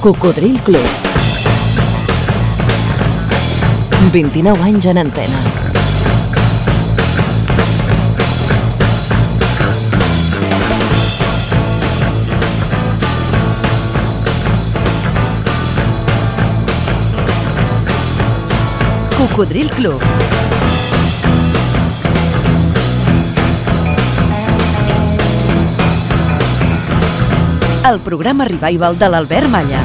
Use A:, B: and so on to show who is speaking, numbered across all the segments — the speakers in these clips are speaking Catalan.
A: Cocodril Club. 29 anys en antena. Cocodril Club. El programa Revival de l'Albert Malla.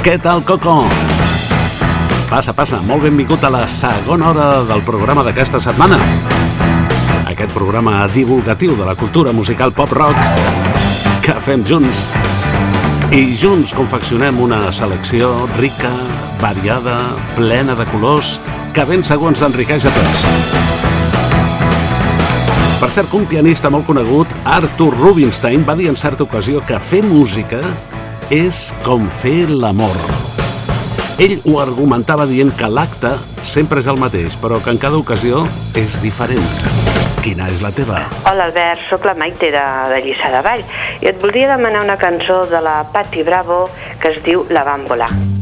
B: Què tal, Coco? Passa, passa. Molt benvingut a la segona hora del programa d'aquesta setmana. Aquest programa divulgatiu de la cultura musical pop-rock que fem junts. I junts confeccionem una selecció rica, variada, plena de colors, que ben segur ens enriqueix a tots. Per cert, un pianista molt conegut, Arthur Rubinstein, va dir en certa ocasió que fer música és com fer l'amor. Ell ho argumentava dient que l'acte sempre és el mateix, però que en cada ocasió és diferent. Quina és la teva?
C: Hola Albert, sóc la Maite de, de Lliçà de Vall i et voldria demanar una cançó de la Patti Bravo que es diu La Bàmbola.
D: Tu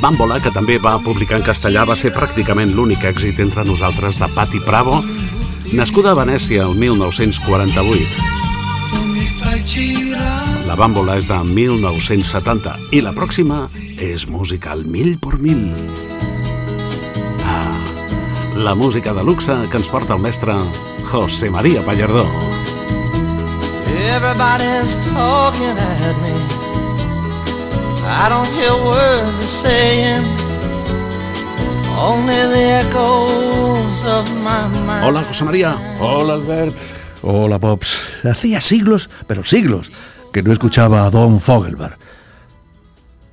B: Bàmbola, que també va publicar en castellà, va ser pràcticament l'únic èxit entre nosaltres de Patti Bravo, nascuda a Venècia el 1948.
D: Tu mi fai girare.
B: La Bàmbola és de 1970 i la pròxima és musical mil por mil. Ah, la música de luxe que ens porta el mestre José María Pallardó.
E: Everybody's talking at me. I don't hear words they're saying. Only the echoes of my mind.
B: Hola, José María.
F: Hola Albert. Hola Pops. Hacía siglos, pero siglos, que no escuchaba a Don Fogelberg.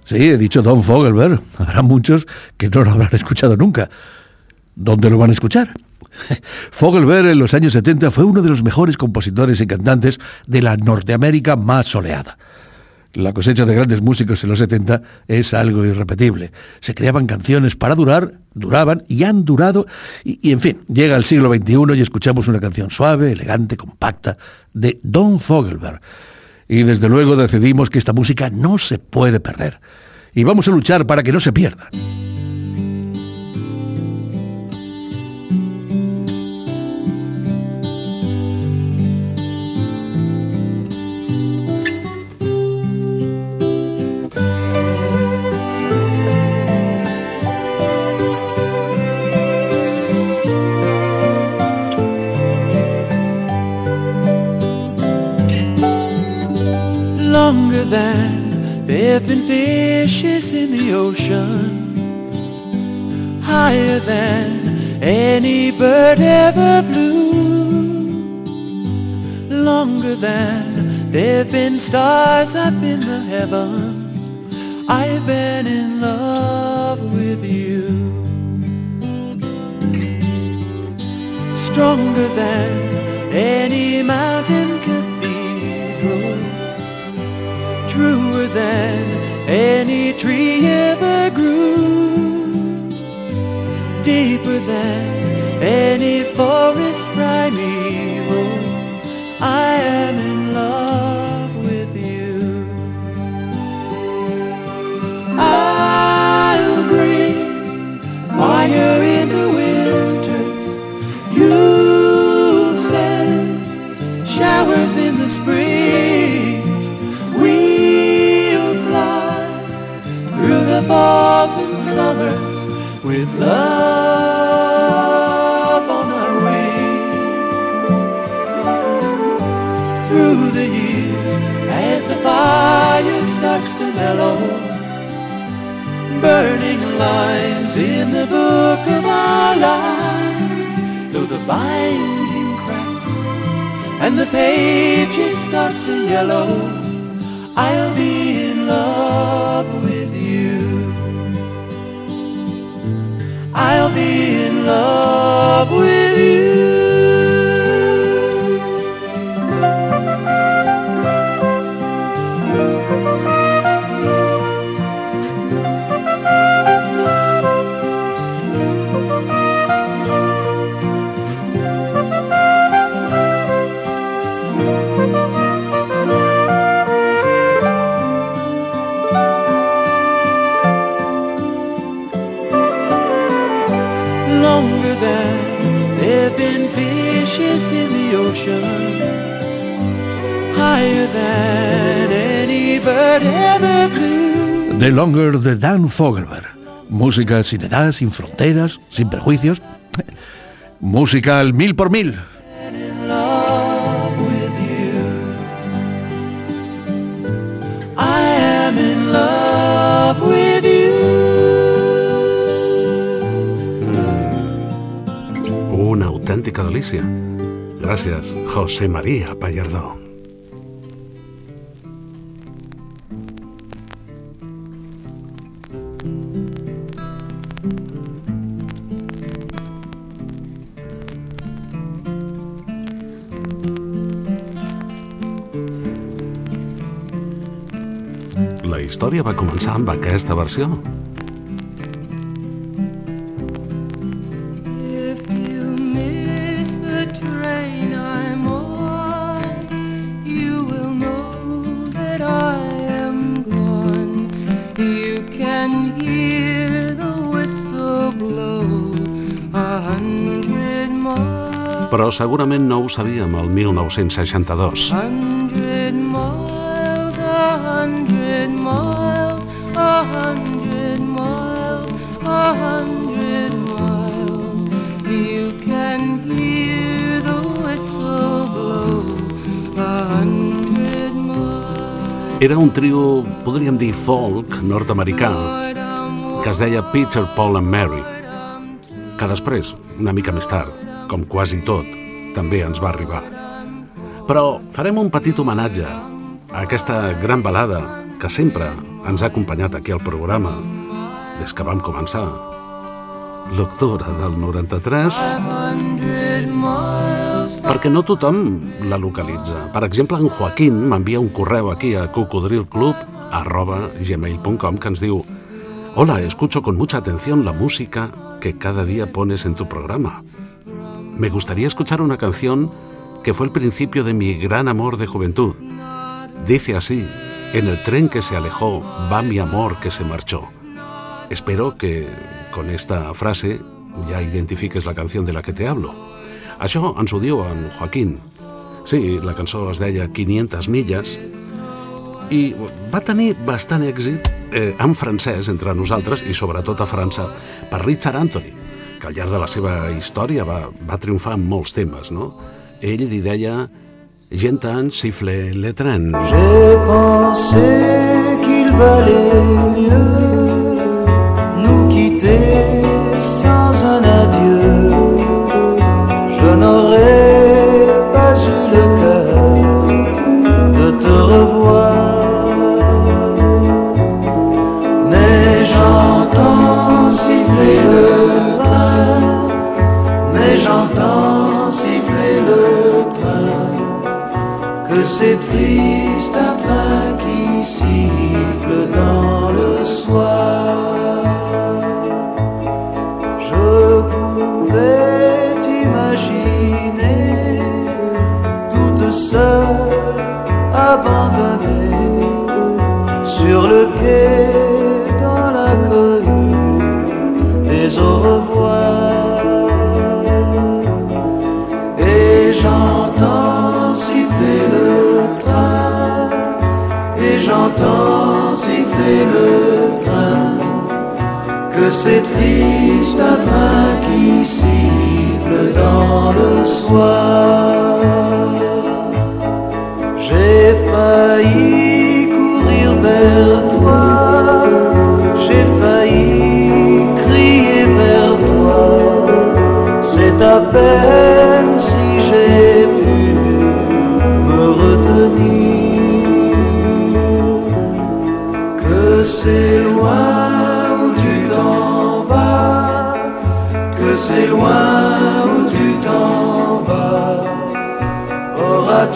F: Sí, he dicho Don Fogelberg. Habrá muchos que no lo habrán escuchado nunca. ¿Dónde lo van a escuchar? Fogelberg en los años 70 fue uno de los mejores compositores y cantantes de la Norteamérica más soleada. La cosecha de grandes músicos en los 70 es algo irrepetible. Se creaban canciones para durar, duraban y han durado. Y, en fin, llega el siglo XXI y escuchamos una canción suave, elegante, compacta de Don Fogelberg. Y desde luego decidimos que esta música no se puede perder. Y vamos a luchar para que no se pierda.
E: Than there've been fishes in the ocean, higher than any bird ever flew, longer than there've been stars up in the heavens. I've been in love with you. Stronger than any mountain than any tree ever grew, deeper than any forest primeval. With love on our wings. Through the years, as the fire starts to mellow, burning lines in the book of our lives, though the binding cracks and the pages start to yellow. I'll be love with you. Longer
F: de Dan Fogelberg. Música sin edad, sin fronteras, sin prejuicios. Música al mil por mil.
B: Una autèntica delícia. Gràcies, José María Pallardó. Història va començar amb aquesta versió. Però segurament no ho sabíem el 1962. Era un trio, podríem dir folk, nord-americà, que es deia Peter, Paul and Mary, que després, una mica més tard, com quasi tot, també ens va arribar. Però farem un petit homenatge a aquesta gran balada que sempre ens ha acompanyat aquí al programa des que vam començar. l'octubre del 93, perquè no tothom la localitza. Per exemple, en Joaquín m'envia un correu aquí a cocodrilclub arroba gmail.com que ens diu Hola, escucho con mucha atención la música que cada día pones en tu programa. Me gustaría escuchar una canción que fue el principio de mi gran amor de juventud. Dice así, en el tren que se alejó va mi amor que se marchó. Espero que con esta frase ja identifiques la canció de la que te hablo. Això ens ho diu en Joaquín. Sí, la cançó es deia 500 milles i va tenir bastant èxit eh, en francès entre nosaltres i sobretot a França per Richard Anthony, que al llarg de la seva història va, va triomfar en molts temes, no? Ell li deia J'entends siffler les trains.
G: J'ai pensé qu'il valait mieux que c'est triste un train qui siffle dans le soir. C'est triste un train qui siffle dans le soir. J'ai failli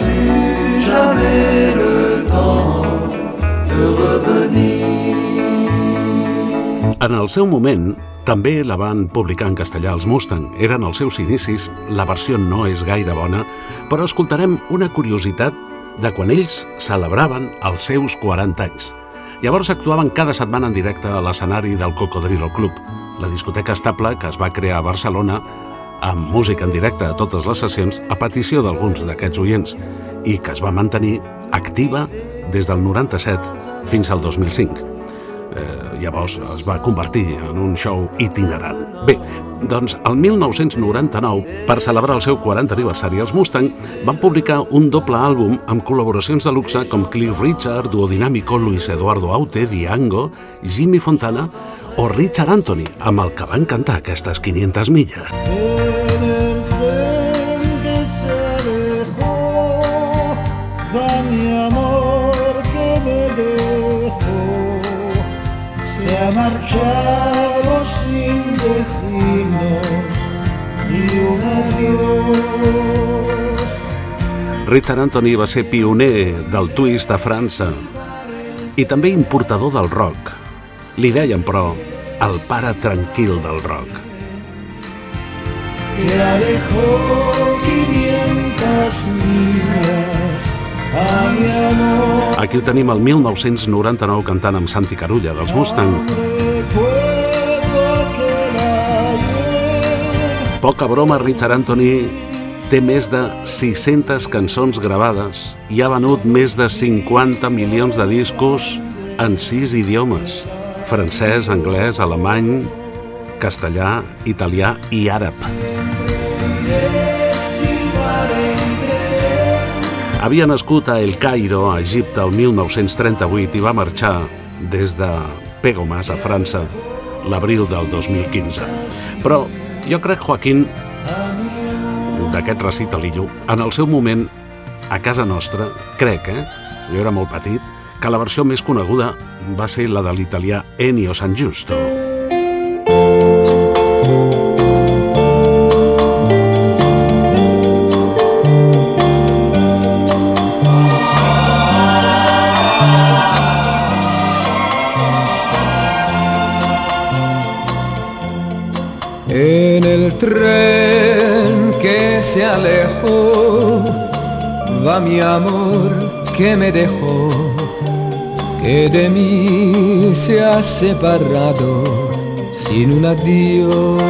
G: Auras-tu jamais le temps de revenir?
B: En el seu moment, també la van publicar en castellà els Mustang. Eren els seus inicis, la versió no és gaire bona, però escoltarem una curiositat de quan ells celebraven els seus 40 anys. Llavors actuaven cada setmana en directe a l'escenari del Cocodrilo Club, la discoteca estable que es va crear a Barcelona amb música en directe a totes les sessions a petició d'alguns d'aquests oients i que es va mantenir activa des del 97 fins al 2005. Eh, llavors es va convertir en un show itinerant. Bé, doncs el 1999, per celebrar el seu 40 aniversari, els Mustang van publicar un doble àlbum amb col·laboracions de luxe com Cliff Richard, Duo Dinámico, Luis Eduardo Aute, Diango, Jimmy Fontana o Richard Anthony, amb el que van cantar aquestes 500 milles. Richard Anthony va ser pioner del twist a França i també importador del rock. Li deien, però, el pare tranquil del rock.
G: que alejó 500 millas a mi amor.
B: Aquí ho tenim el 1999 cantant amb Santi Carulla dels Mustang. Poca broma, Richard Anthony té més de 600 cançons gravades i ha venut més de 50 milions de discos en sis idiomes. Francès, anglès, alemany, castellà, italià i àrab. Havia nascut a El Cairo, a Egipte, el 1938 i va marxar des de Pegomas, a França, l'abril del 2015. Però jo crec, Joaquín, d'aquest recitalillo, en el seu moment, a casa nostra, crec, eh? Jo era molt petit, que la versió més coneguda va ser la de l'italià Ennio San Giusto.
D: Se alejó, va mi amor que me dejó, que de mí se ha separado sin un adiós.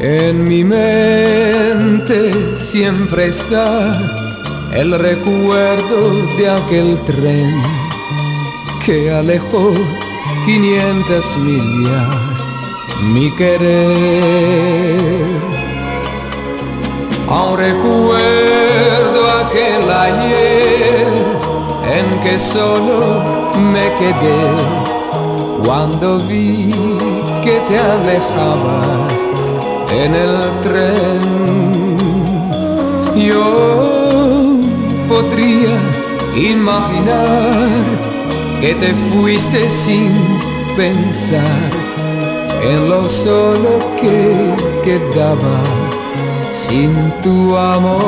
D: En mi mente siempre está el recuerdo de aquel tren que alejó 500 millas mi querer. Aún recuerdo aquel ayer en que solo me quedé cuando vi que te alejabas en el tren. Yo podría imaginar que te fuiste sin pensar en lo solo que quedaba sin tu amor.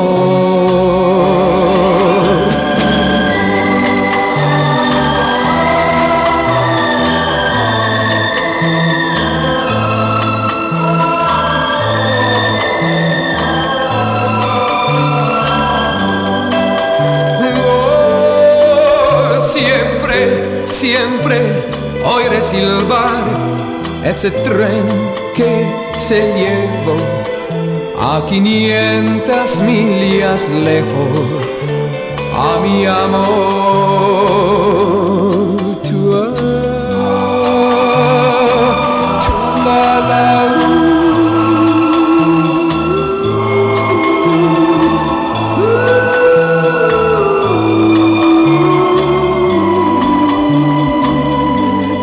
D: Oh, siempre, siempre oiré silbar ese tren que se llevó a 500 millas lejos a mi amor. Tu, tu,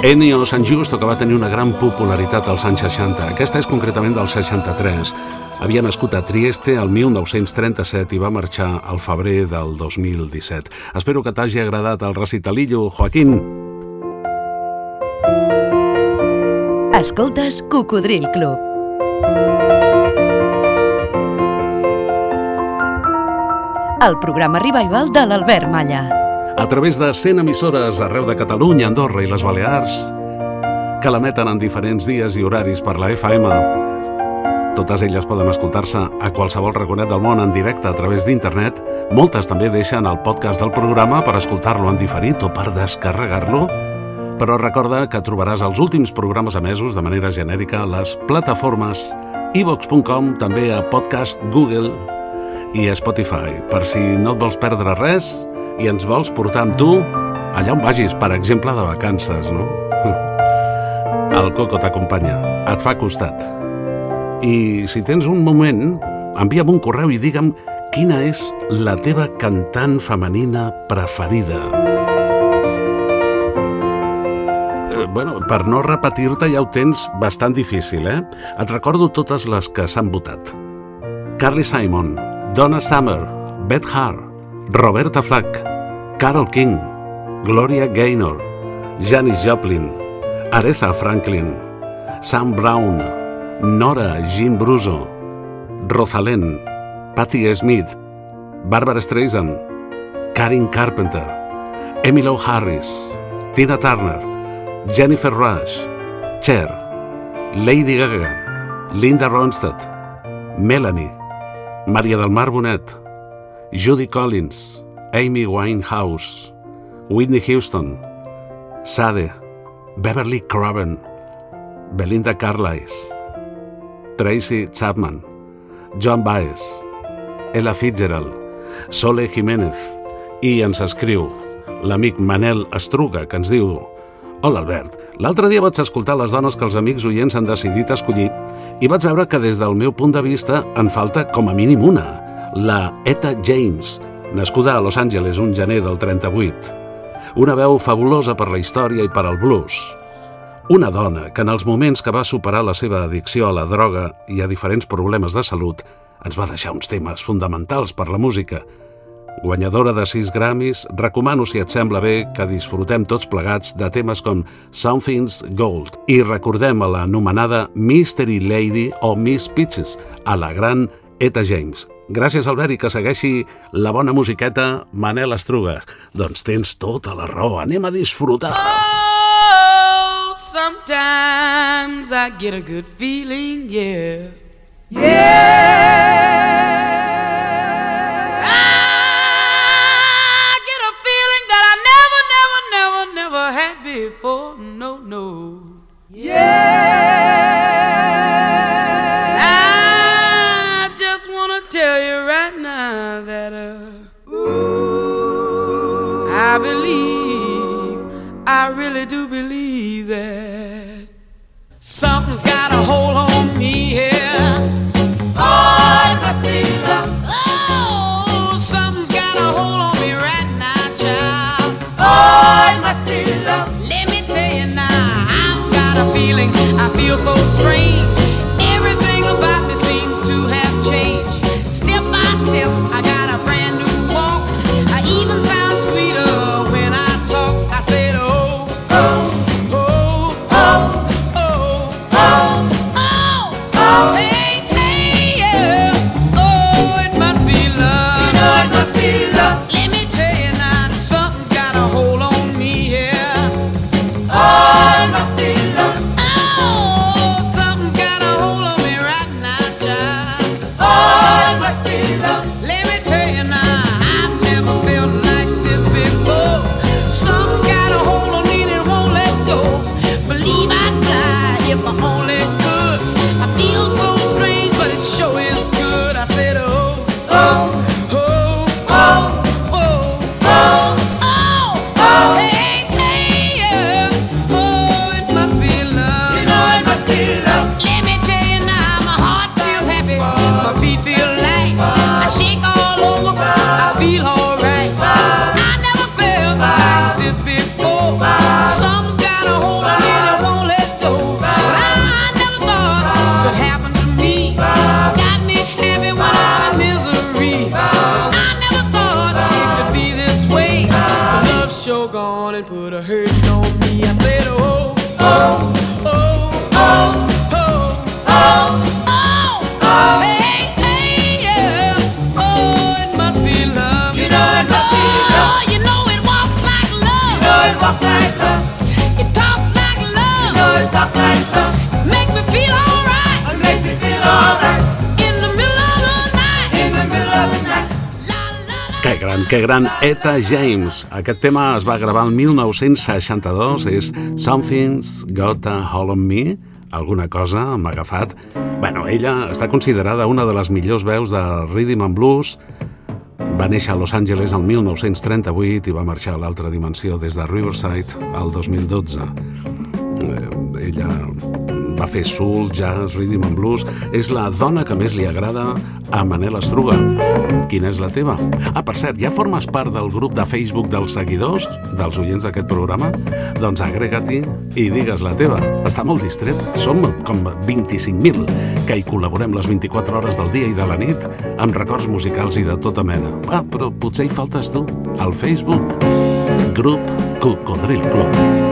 B: Ennio San Giusto, que va tenir una gran popularitat als anys 60. Aquesta és concretament del 63. Havia nascut a Trieste el 1937 i va marxar al febrer del 2017. Espero que t'hagi agradat el recitalillo, Joaquín.
A: Escoltes Cocodril Club. El programa revival de l'Albert Malla.
B: A través de 100 emissores arreu de Catalunya, Andorra i les Balears, que l'emeten en diferents dies i horaris per la FM. Totes elles poden escoltar-se a qualsevol raconet del món en directe a través d'internet. Moltes també deixen el podcast del programa per escoltar-lo en diferit o per descarregar-lo. Però recorda que trobaràs els últims programes emesos de manera genèrica a les plataformes ivox.com, també a Podcast Google i a Spotify. Per si no et vols perdre res i ens vols portar amb tu allà on vagis, per exemple, de vacances, no? El Coco t'acompanya, et fa costat. I si tens un moment, envia'm un correu i digue'm quina és la teva cantant femenina preferida. Eh, Bueno, per no repetir-te ja ho tens bastant difícil, eh? Et recordo totes les que s'han votat. Carly Simon, Donna Summer, Beth Hart, Roberta Flack, Carol King, Gloria Gaynor, Janis Joplin, Aretha Franklin, Sam Brown, Nora Jean Bruso, Rosalén, Patti Smith, Barbara Streisand, Karen Carpenter, Emily Harris, Tina Turner, Jennifer Rush, Cher, Lady Gaga, Linda Ronstadt, Melanie, Maria del Mar Bonet, Judy Collins, Amy Winehouse, Whitney Houston, Sade, Beverly Craven, Belinda Carlisle, Tracy Chapman, John Baez, Ella Fitzgerald, Sole Jiménez i ens escriu l'amic Manel Estruga que ens diu Hola Albert, l'altre dia vaig escoltar les dones que els amics oients han decidit escollir i vaig veure que des del meu punt de vista en falta com a mínim una, la Etta James, nascuda a Los Angeles un gener del 38. Una veu fabulosa per la història i per al blues. Una dona que en els moments que va superar la seva addicció a la droga i a diferents problemes de salut ens va deixar uns temes fonamentals per la música. Guanyadora de 6 Grammys, recomano, si et sembla bé, que disfrutem tots plegats de temes com Something's Gold i recordem a l'anomenada Mystery Lady o Miss Peaches, a la gran Eta James. Gràcies, Albert, i que segueixi la bona musiqueta Manel Estruga. Doncs tens tota la raó, anem a disfrutar.
H: Oh, Sometimes I get a good feeling, yeah. Yeah. I get a feeling that I never, never, never, never had before. No, no. Really do believe that something's got a hold on me here. Oh, it must be love. Oh, something's got a hold on me right now, child. Oh, it must be love. Let me tell you now, I've got a feeling. I feel so strange.
B: Gran, que gran Eta James. Aquest tema es va gravar el 1962, és Something's Got a Hold on Me, alguna cosa m'ha agafat. Bueno, ella està considerada una de les millors veus de Rhythm and Blues. Va néixer a Los Angeles el 1938 i va marxar a l'altra dimensió des de Riverside al 2012. Eh, ella va fer soul, jazz, rhythm and blues. És la dona que més li agrada a Manel Estruga. Quina és la teva? Ah, per cert, ja formes part del grup de Facebook dels seguidors, dels oients d'aquest programa? Doncs agrega-t'hi i digues la teva. Està molt distret. Som com 25.000 que hi col·laborem les 24 hores del dia i de la nit amb records musicals i de tota mena. Ah, però potser hi faltes tu. Al Facebook, grup Cocodril Club.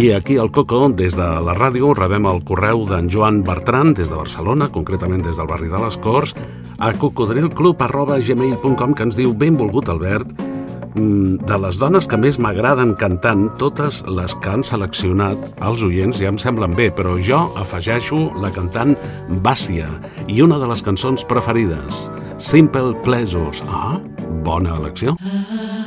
B: I aquí al Coco, des de la ràdio, rebem el correu d'en Joan Bertran, des de Barcelona, concretament des del barri de les Corts, a cocodrilclub.gmail.com, que ens diu Benvolgut, Albert, mm, de les dones que més m'agraden cantant, totes les que han seleccionat els oients ja em semblen bé, però jo afegeixo la cantant Bàcia i una de les cançons preferides, Simple Pleasures. Ah, bona elecció.
I: You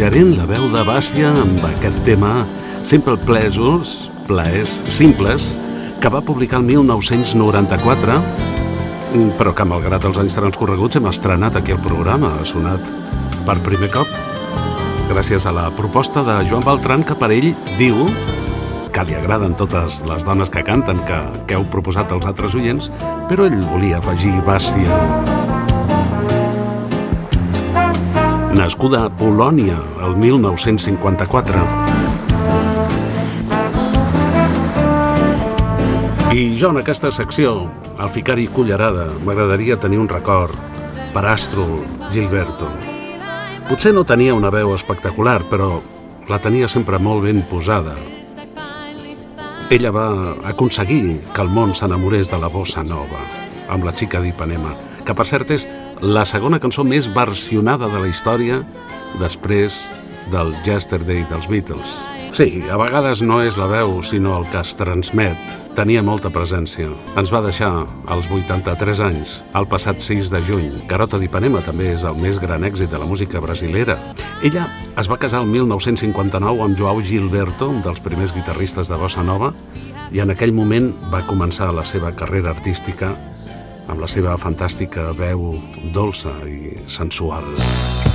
B: suggerent la veu de Bàstia amb aquest tema Simple Pleasures, plaers simples, que va publicar el 1994, però que malgrat els anys transcorreguts hem estrenat aquí el programa, ha sonat per primer cop, gràcies a la proposta de Joan Beltran, que per ell diu que li agraden totes les dones que canten que, que heu proposat als altres oients, però ell volia afegir Bàstia. Nascuda a Polònia el 1954. I jo en aquesta secció, al ficar-hi cullerada, m'agradaria tenir un record per Astro Gilberto. Potser no tenia una veu espectacular, però la tenia sempre molt ben posada. Ella va aconseguir que el món s'enamorés de la bossa nova, amb la xica d'Ipanema, que per cert és la segona cançó més versionada de la història després del Yesterday dels Beatles. Sí, a vegades no és la veu, sinó el que es transmet. Tenia molta presència. Ens va deixar als 83 anys, el passat 6 de juny. Garota d'Ipanema també és el més gran èxit de la música brasilera. Ella es va casar el 1959 amb Joao Gilberto, un dels primers guitarristes de bossa nova, i en aquell moment va començar la seva carrera artística amb la seva fantàstica veu dolça i sensual.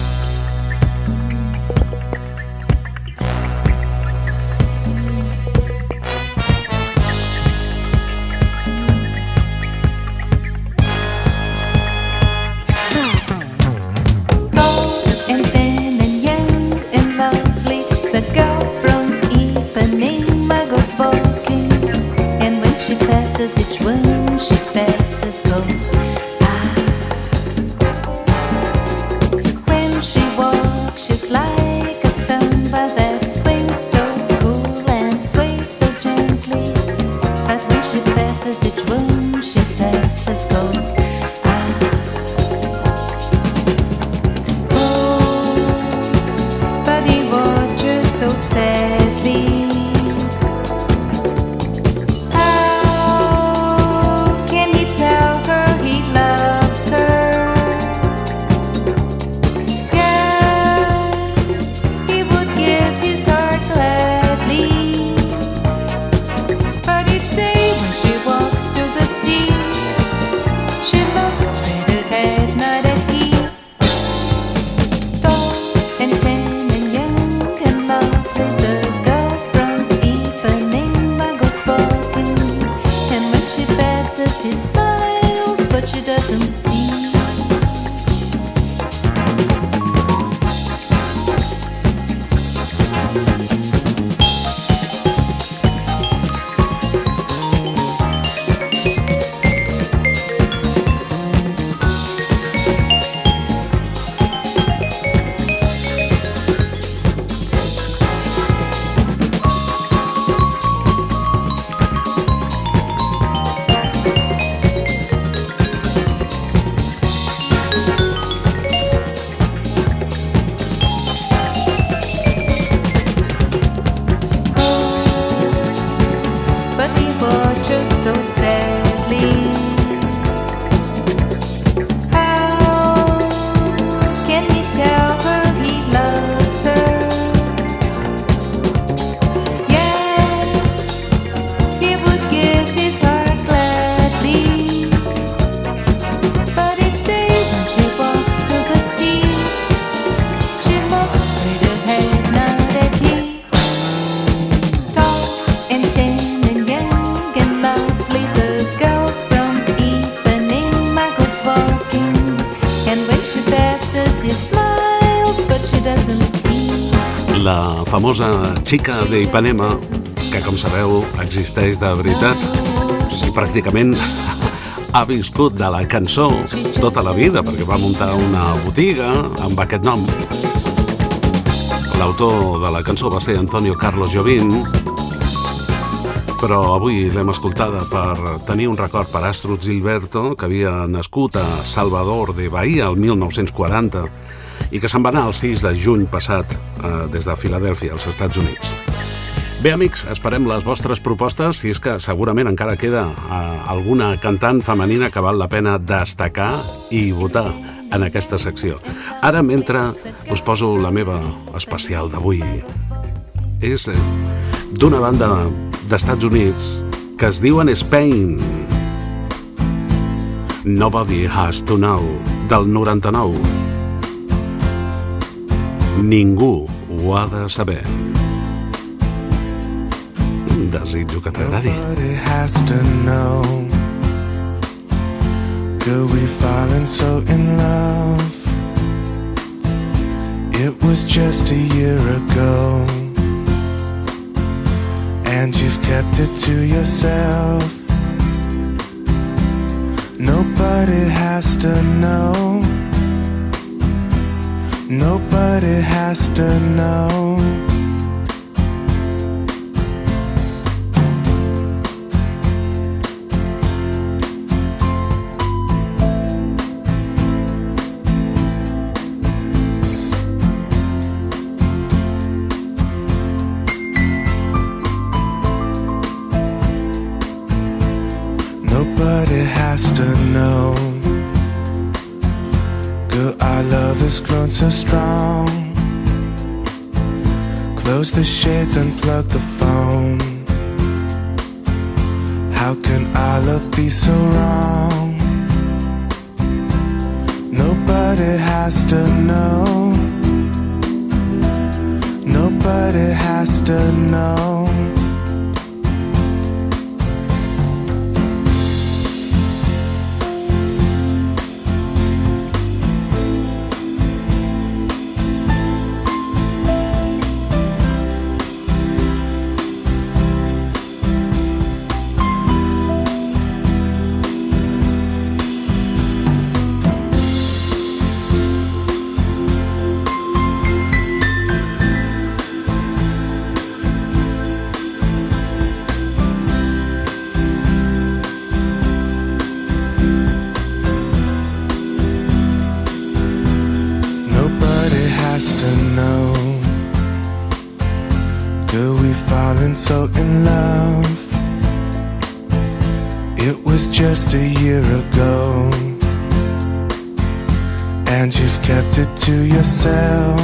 B: Famosa xica d'Ipanema, que com sabeu existeix de veritat i pràcticament ha viscut de la cançó tota la vida perquè va muntar una botiga amb aquest nom. L'autor de la cançó va ser Antonio Carlos Jobim, però avui l'hem escoltada per tenir un record per Astrid Gilberto, que havia nascut a Salvador de Bahia el 1940 i que se'n va anar el 6 de juny passat eh, des de Filadèlfia, als Estats Units. Bé, amics, esperem les vostres propostes, si és que segurament encara queda eh, alguna cantant femenina que val la pena destacar i votar. en aquesta secció. Ara, mentre us poso la meva especial d'avui, és eh, d'una banda d'Estats Units que es diuen Spain. Nobody Has to Know, del 99. Ningú ho ha de saber. Desitjo que t'agradi.
J: Girl, we fallen so in love. It was just a year ago. And you've kept it to yourself. Nobody has to know. Nobody has to know. And you've kept it to yourself.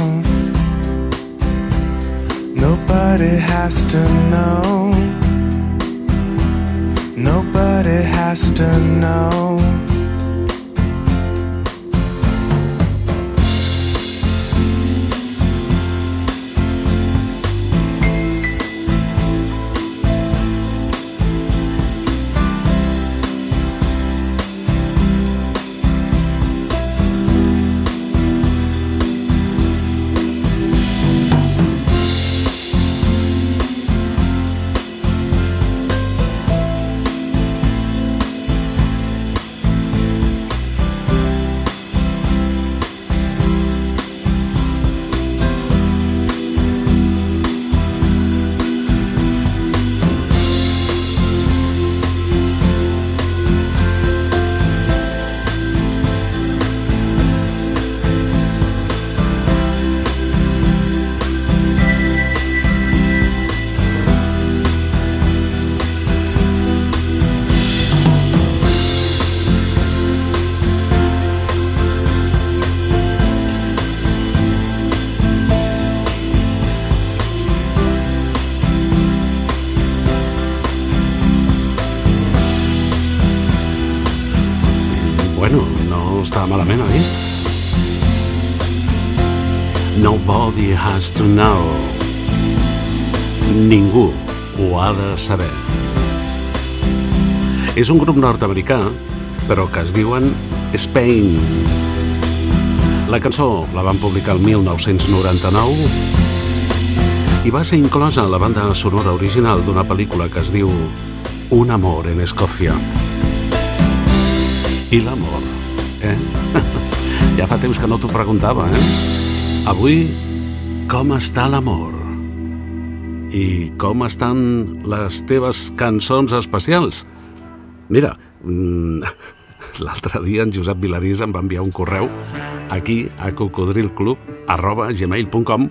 J: Nobody has to know. Nobody has to know.
B: Està malament, oi? Nobody has to know. Ningú ho ha de saber. És un grup nord-americà, però que es diuen Spain. La cançó la van publicar el 1999 i va ser inclosa a la banda sonora original d'una pel·lícula que es diu Un amor en Escòcia. I l'amor, eh? ja fa temps que no t'ho preguntava, eh? Avui, com està l'amor? I com estan les teves cançons especials? Mira, mm, l'altre dia en Josep Vilarís em va enviar un correu aquí a cocodrilclub arroba gmail.com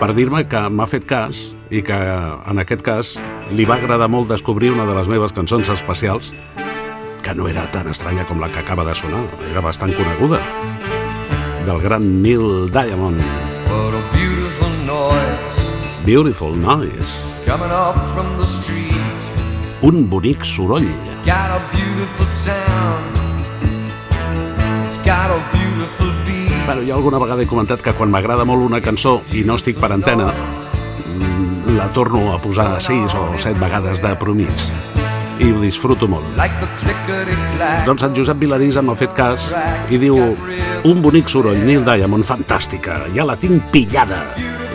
B: per dir-me que m'ha fet cas i que en aquest cas li va agradar molt descobrir una de les meves cançons especials que no era tan estranya com la que acaba de sonar, era bastant coneguda. del gran Neil Diamond.
K: What a beautiful noise
B: Beautiful Noise.
K: coming up from the street.
B: Un bonic soroll.
K: Got a beautiful sound. It's got a beautiful beat.
B: Bueno, jo alguna vegada he comentat que quan m'agrada molt una cançó i no estic per antena, mm, la torno a posar sis o set vegades de promig. I ho disfruto molt. Doncs en Josep Viladís m'ha fet cas i diu un bonic soroll, Neil Diamond, fantàstica, ja la tinc pillada.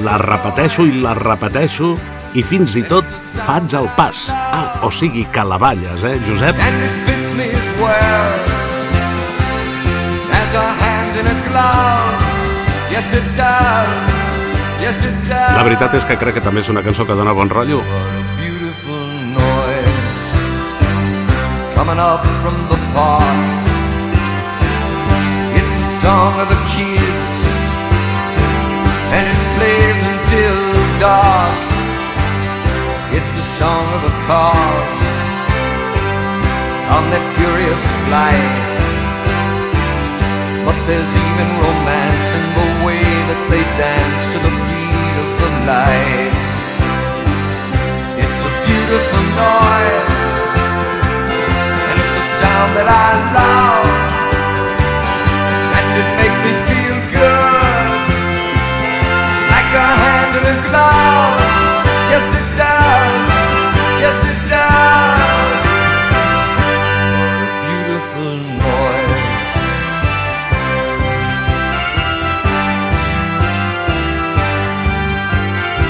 B: La repeteixo i la repeteixo i fins i tot faig el pas. Ah, o sigui que la balles, eh, Josep? La veritat és que crec que també és una cançó que dona bon rotllo.
K: Coming up from the park. It's the song of the kids, and it plays until dark. It's the song of the cars on their furious flights. But there's even romance in the way that they dance to the beat of the lights. It's a beautiful noise, sound that I love,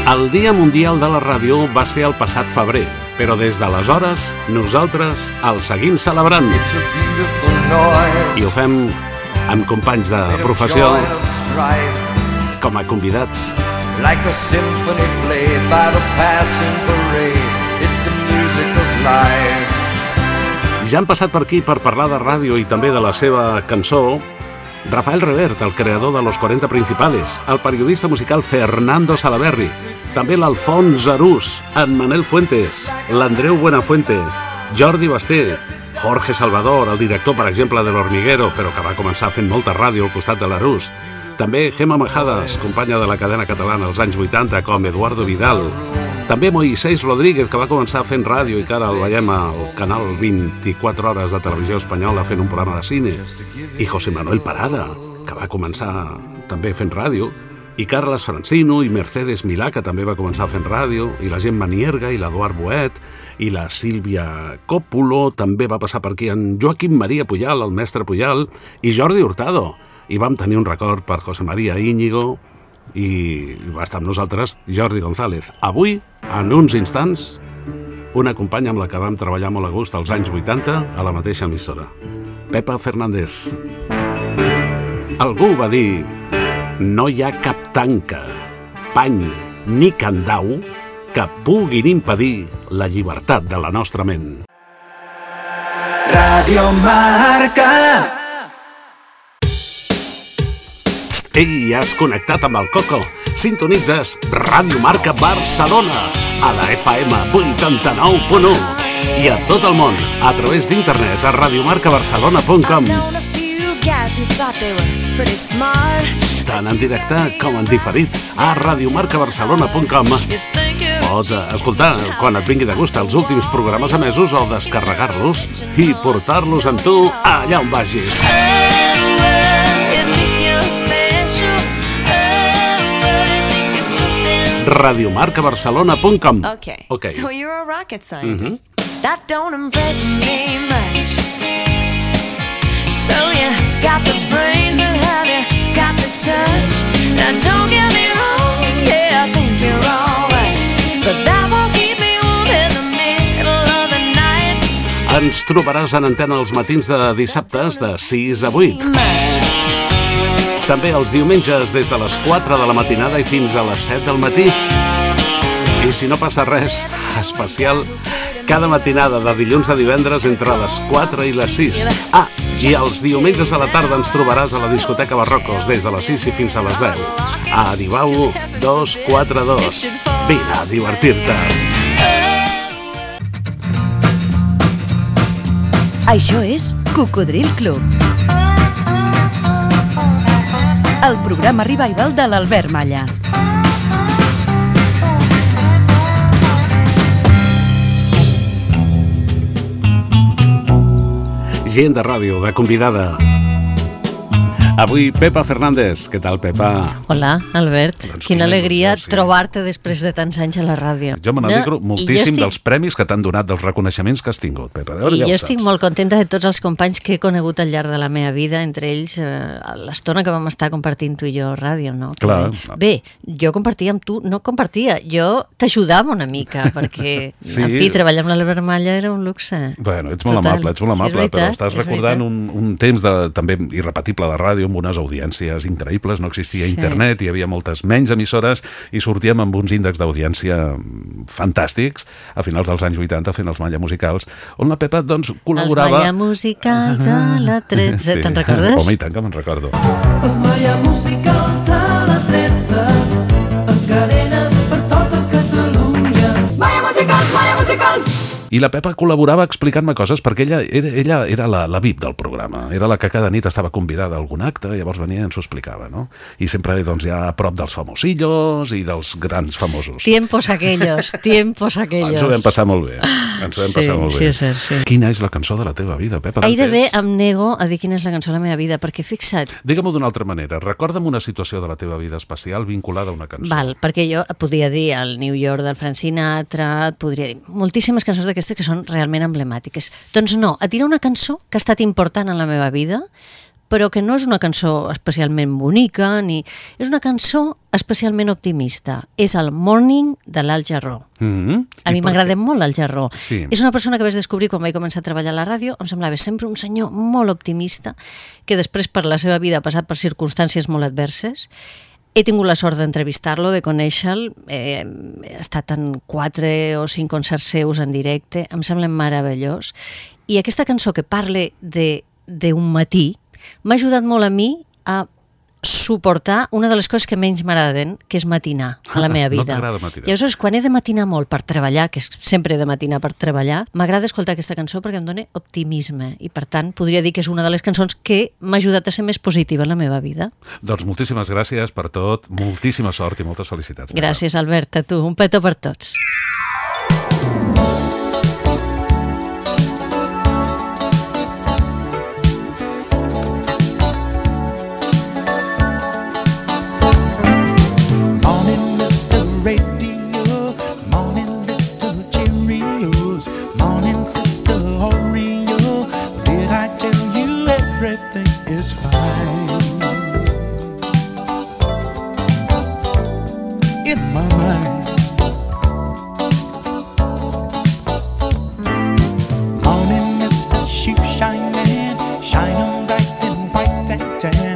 B: El Dia Mundial de la Ràdio va ser el passat febrer, però des d'aleshores nosaltres el seguim celebrant. I ho fem amb companys de professió com a convidats.
K: Like a symphony played by the passing parade. It's the music of life.
B: Ja han passat per aquí per parlar de ràdio i també de la seva cançó Rafael Revert, el creador de Los 40 Principales, el periodista musical Fernando Salaberry, també l'Alfons Arús, en Manel Fuentes, l'Andreu Buenafuente, Jordi Basté, Jorge Salvador, el director, per exemple, de l'Hormiguero, però que va començar fent molta ràdio al costat de l'Arús. També Gemma Majadas, companya de la cadena catalana als anys 80, com Eduardo Vidal. També Moisés Rodríguez, que va començar fent ràdio i que ara el veiem al canal 24 hores de televisió espanyola fent un programa de cine. I José Manuel Parada, que va començar també fent ràdio. I Carles Francino i Mercedes Milà, que també va començar fent ràdio. I la gent Manierga i l'Eduard Boet. I la Sílvia Còpolo també va passar per aquí. En Joaquim Maria Puyal, el mestre Puyal. I Jordi Hurtado. I vam tenir un record per José María Íñigo i va estar amb nosaltres Jordi González. Avui, en uns instants, una companya amb la que vam treballar molt a gust als anys 80 a la mateixa emissora. Pepa Fernández. Algú va dir no hi ha cap tanca, pany ni candau que puguin impedir la llibertat de la nostra ment.
L: Radio Marca.
B: Ei, has connectat amb el Coco. Sintonitzes Ràdio Marca Barcelona a la FM 89.1 i a tot el món a través d'internet a radiomarcabarcelona.com tant en directe com en diferit a radiomarcabarcelona.com Pots eh, escoltar quan et vingui de gust els últims programes emesos o descarregar-los i portar-los amb tu allà on vagis.
I: You
B: radiomarcabarcelona.com
I: Okay.
B: Ok.
I: So you're a rocket scientist. That don't impress me much. So you got the brains, but have you got the touch? Now don't get me wrong, yeah, I think you're alright. But that won't keep me warm in the middle of the night.
B: Ens trobaràs en antena els matins de dissabtes de 6 a 8. També els diumenges des de les 4 de la matinada i fins a les 7 del matí. I si no passa res, especial cada matinada de dilluns a divendres entre les 4 i les 6. Ah, i els diumenges a la tarda ens trobaràs a la discoteca Barrocos des de les 6 i fins a les 10. A Aribau 242. Vine a divertir-te.
A: Això és Cocodril Club. El programa revival de l'Albert Malla.
B: Gent de ràdio, de convidada. Avui, Pepa Fernández. Què tal, Pepa?
M: Hola, Albert.
B: Doncs
M: Quina alegria
B: sí.
M: trobar-te després de tants anys a la ràdio.
B: Jo me n'alegro
M: No,
B: moltíssim
M: estic-
B: dels premis que t'han donat, dels reconeixements que has tingut, Pepa. Veure,
M: I
B: ja
M: jo estic
B: saps.
M: molt contenta de tots els companys que he conegut al llarg de la meva vida, entre ells eh, l'estona que vam estar compartint tu i jo a ràdio, no?
B: Clar.
M: Bé, jo compartia amb tu, no compartia, jo t'ajudava una mica, perquè,
B: Sí.
M: sí. en fi, treballar amb l'Albert Malla era un luxe.
B: Bueno, ets molt
M: Total.
B: amable, ets molt
M: Sí,
B: amable, però
M: veritat,
B: estàs
M: és
B: recordant un, un temps de, també irrepetible de ràdio amb unes audiències increïbles, no existia
M: Sí.
B: internet, hi havia moltes menys emissores i sortíem amb uns índexs d'audiència fantàstics a finals dels anys 80 fent els Malla Musicals, on la Pepa doncs,
M: Els
B: col·laborava...
M: Malla Musicals a la 13, te'n recordes?
B: Home, i tant que me'n recordo.
H: Els Malla Musicals a la 13 en
B: I la Pepa col·laborava explicant-me coses perquè ella era, ella era la, la VIP del programa, era la que cada nit estava convidada a algun acte, llavors venia i ens ho explicava, no? I sempre doncs, ja a prop dels famosillos i dels grans famosos.
M: Tiempos aquellos, tiempos aquellos.
B: Ens ho vam passar molt bé. Ens ho vam
M: Sí,
B: passar molt
M: sí,
B: bé.
M: és cert, sí.
B: Quina és la cançó de la teva vida, Pepa?
M: Gairebé em nego a dir quina és la cançó de la meva vida, perquè fixa't,
B: Digue-m'ho d'una altra manera. Recorda'm una situació de la teva vida especial vinculada a una cançó.
M: Val, perquè jo et podria dir el New York del Frank Sinatra, podria dir moltíssimes cançons d'aquestes que són realment emblemàtiques. Doncs no, et diré una cançó que ha estat important en la meva vida, però que no és una cançó especialment bonica, ni... és una cançó especialment optimista. És el Morning de l'Al Jarró.
B: Mm -hmm.
M: A mi m'agrada molt el Jarró.
B: Sí.
M: És una persona que vaig descobrir quan vaig començar a treballar a la ràdio, em semblava sempre un senyor molt optimista, que després per la seva vida ha passat per circumstàncies molt adverses. He tingut la sort d'entrevistar-lo, de conèixer-lo, eh, he estat en quatre o cinc concerts seus en directe, em sembla meravellós. I aquesta cançó que parla de- d'un matí m'ha ajudat molt a mi a suportar una de les coses que menys m'agraden, que és matinar a la meva
B: no
M: vida.
B: t'agrada matinar.
M: I aleshores, quan he de matinar molt per treballar, que sempre he de matinar per treballar, m'agrada escoltar aquesta cançó perquè em dona optimisme i, per tant, podria dir que és una de les cançons que m'ha ajudat a ser més positiva en la meva vida.
B: Doncs moltíssimes gràcies per tot, moltíssima sort i moltes felicitats.
M: Gràcies, Albert, a tu. Un petó per tots.
N: shining shine on bright and bright and tan.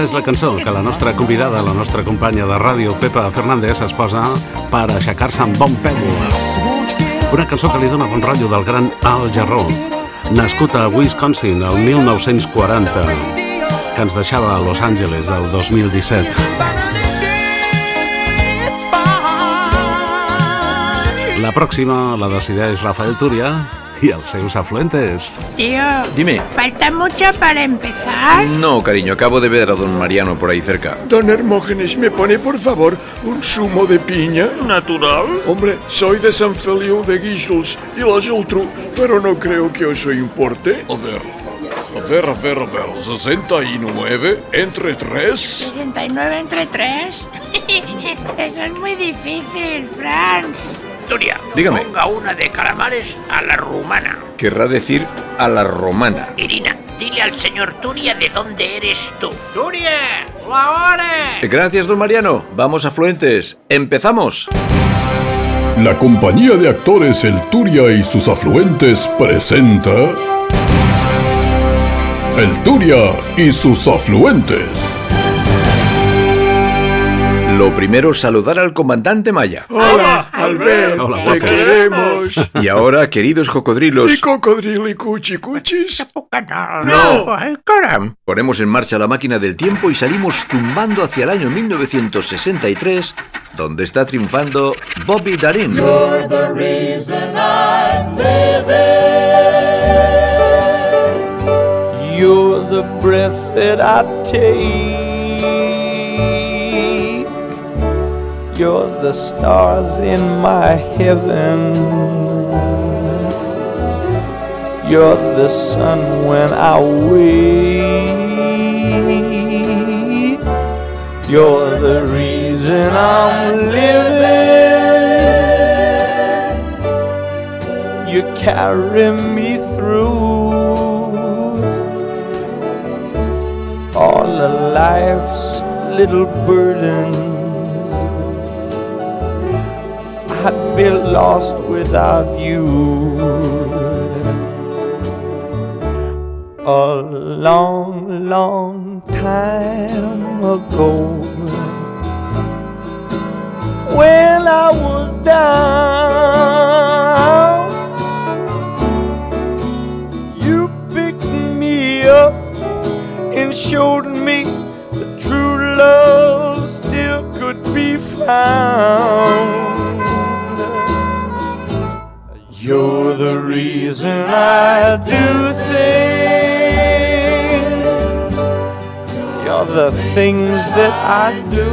B: Aquesta és la cançó que la nostra convidada, la nostra companya de ràdio, Pepa Fernández, es posa per aixecar-se amb bon peu. Una cançó que li dona bon rotllo del gran Al Jarreau, nascut a Wisconsin el 1940, que ens deixava a Los Angeles el 2017. La pròxima la decideix Rafael Turia i els seus afluentes.
O: Tío,
P: Dime.
O: ¿falta mucho para empezar?
P: No, cariño, acabo de ver a don Mariano por ahí cerca.
Q: Don Hermógenes, ¿me pone por favor un zumo de piña?
P: Natural.
Q: Hombre, soy de San Feliu de Guíxols y la Geltrú, pero no creo que eso importe.
R: A ver, a ver, a ver, a ver, 69 entre 3.
O: 69 entre 3. Eso es muy difícil, Franz.
P: Dígame.
S: ponga una de calamares a la rumana.
P: Querrá decir a la romana.
S: Irina, dile al señor Turia de dónde eres tú. ¡Turia! ¡La hora!
P: Gracias, don Mariano. Vamos, afluentes. ¡Empezamos!
R: La compañía de actores El Turia y sus afluentes presenta. El Turia y sus afluentes.
P: Lo primero, saludar al comandante Maya.
Q: Hola, Albert,
B: Hola,
Q: te
B: guapos.
Q: queremos.
P: Y ahora, queridos cocodrilos,
Q: Y cocodrilo y cuchi cuchis.
P: No.
S: ¡Ay, caram!
P: ponemos en marcha la máquina del tiempo y salimos zumbando hacia el año 1963, donde está triunfando Bobby Darin.
E: You're the reason I'm living.
T: You're the breath that I take. You're the stars in my heaven. You're the sun when I wake. You're the reason I'm living. You carry me through all of life's little burdens. I'd be lost without you. A long, long time ago, when I was down, you picked me up and showed me that true love still could be found. Reason I do things. You're the things that I do.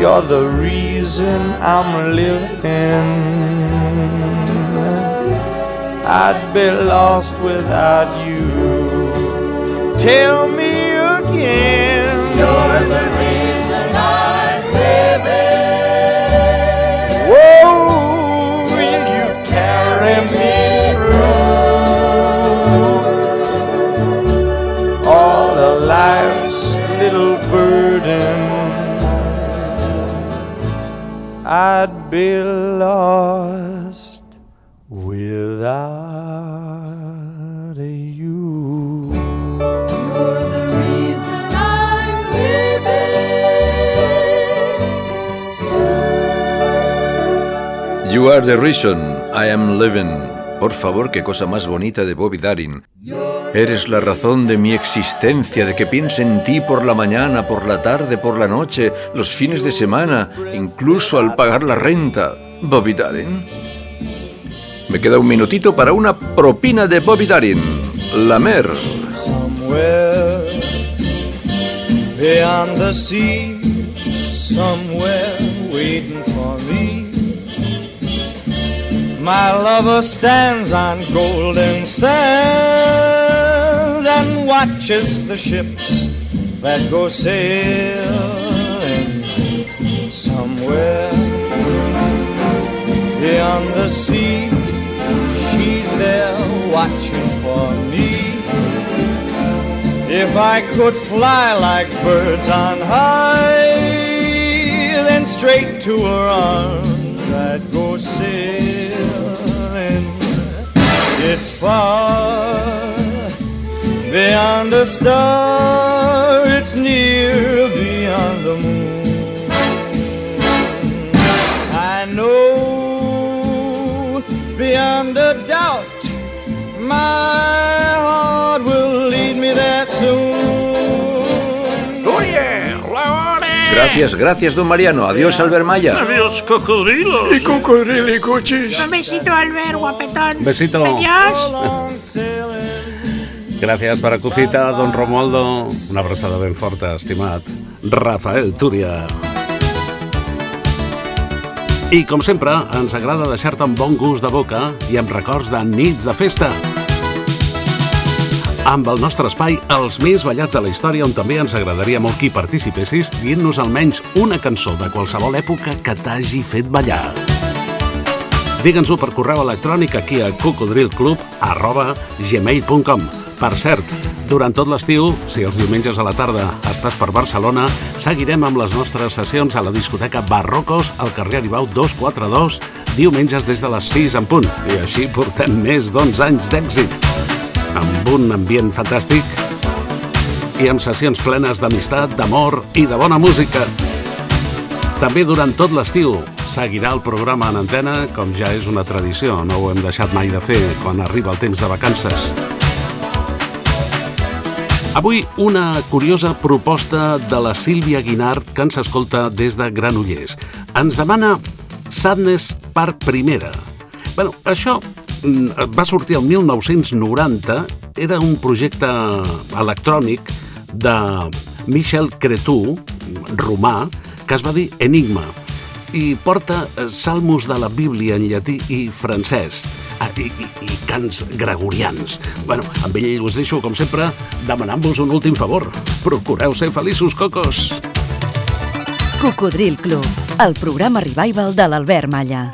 T: You're the reason I'm living. I'd be lost without you. Tell me I'd be lost without you.
E: You're the reason I'm living.
P: You are the reason I am living. Por favor, qué cosa más bonita de Bobby Darin. Eres la razón de mi existencia, de que piense en ti por la mañana, por la tarde, por la noche, los fines de semana, incluso al pagar la renta. Bobby Darin. Me queda un minutito para una propina de Bobby Darin. La mer.
T: My lover stands on golden sands and watches the ships that go sailing somewhere beyond the sea. She's there watching for me. If I could fly like birds on high, then straight to her arms I'd go sailing. It's far
U: a star, it's near beyond the moon. I know beyond a doubt my heart will lead me there soon.
P: Gracias, gracias, don Mariano. Adiós, Albert Maya.
Q: Adiós, cocodrilos. Y cocodrilo y coches.
O: Un besito, Albert, guapetón.
B: Besito.
O: Adiós.
B: Gràcies per acucita, don Romualdo. Una abraçada ben forta, estimat Rafael Túria. I, com sempre, ens agrada deixar-te amb bon gust de boca i amb records de nits de festa. Amb el nostre espai, els més ballats de la història, on també ens agradaria molt que hi participessis dient-nos almenys una cançó de qualsevol època que t'hagi fet ballar. Digue'ns-ho per correu electrònic aquí a cocodrilclub arroba gmail.com. Per cert, durant tot l'estiu, si els diumenges a la tarda estàs per Barcelona, seguirem amb les nostres sessions a la discoteca Barrocos al carrer Aribau 242, diumenges des de les 6 en punt. I així portem més d'11 anys d'èxit. Amb un ambient fantàstic i amb sessions plenes d'amistat, d'amor i de bona música. També durant tot l'estiu seguirà el programa en antena, com ja és una tradició, no ho hem deixat mai de fer quan arriba el temps de vacances. Avui una curiosa proposta de la Sílvia Guinart que ens escolta des de Granollers. Ens demana Sadness Part Primera. Bueno, això mm, va sortir el 1990, era un projecte electrònic de Michel Cretu, romà, que es va dir Enigma, i porta eh, salmos de la Bíblia en llatí i francès ah, i, i, i cants gregorians. Bueno, amb ell us deixo, com sempre, demanant-vos un últim favor. Procureu ser feliços, cocos!
A: Cocodril Club, el programa revival de l'Albert Malla.